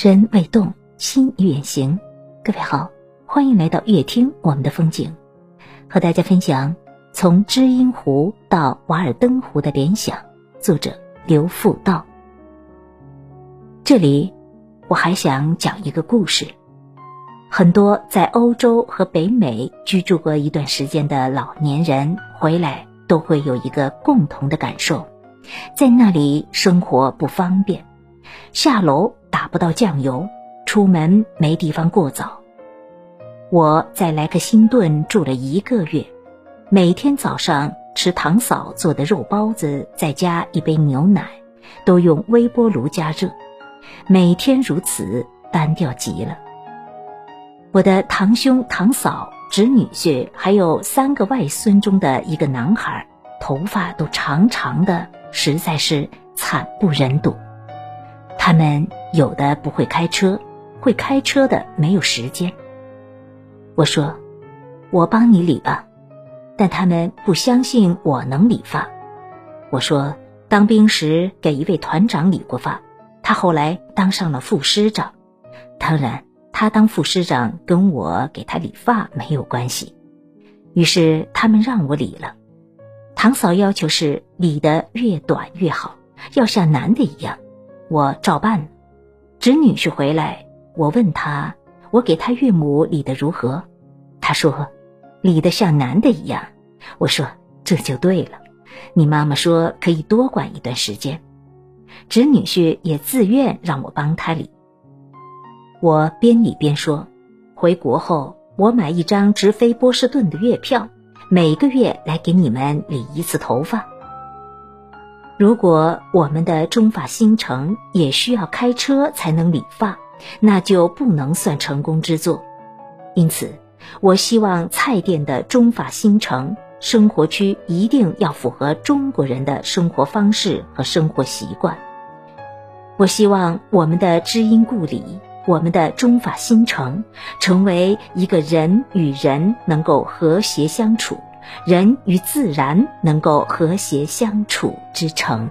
身未动，心远行。各位好，欢迎来到乐听我们的风景，和大家分享从知音湖到瓦尔登湖的联想。作者刘复道。这里我还想讲一个故事。很多在欧洲和北美居住过一段时间的老年人回来，都会有一个共同的感受，在那里生活不方便，下楼。打不到酱油，出门没地方过早。我在莱克星顿住了一个月，每天早上吃堂嫂做的肉包子，再加一杯牛奶，都用微波炉加热。每天如此，单调极了。我的堂兄、堂嫂、侄女婿，还有三个外孙中的一个男孩，头发都长长的，实在是惨不忍睹。他们有的不会开车，会开车的没有时间。我说：“我帮你理吧。”但他们不相信我能理发。我说：“当兵时给一位团长理过发，他后来当上了副师长。当然，他当副师长跟我给他理发没有关系。”于是他们让我理了。堂嫂要求是理得越短越好，要像男的一样。我照办。侄女婿回来，我问他，我给他岳母理得如何？他说，理得像男的一样。我说这就对了。你妈妈说可以多管一段时间。侄女婿也自愿让我帮他理。我边理边说，回国后我买一张直飞波士顿的月票，每个月来给你们理一次头发。如果我们的中法新城也需要开车才能理发，那就不能算成功之作。因此，我希望菜店的中法新城生活区一定要符合中国人的生活方式和生活习惯。我希望我们的知音故里，我们的中法新城，成为一个人与人能够和谐相处。人与自然能够和谐相处之城。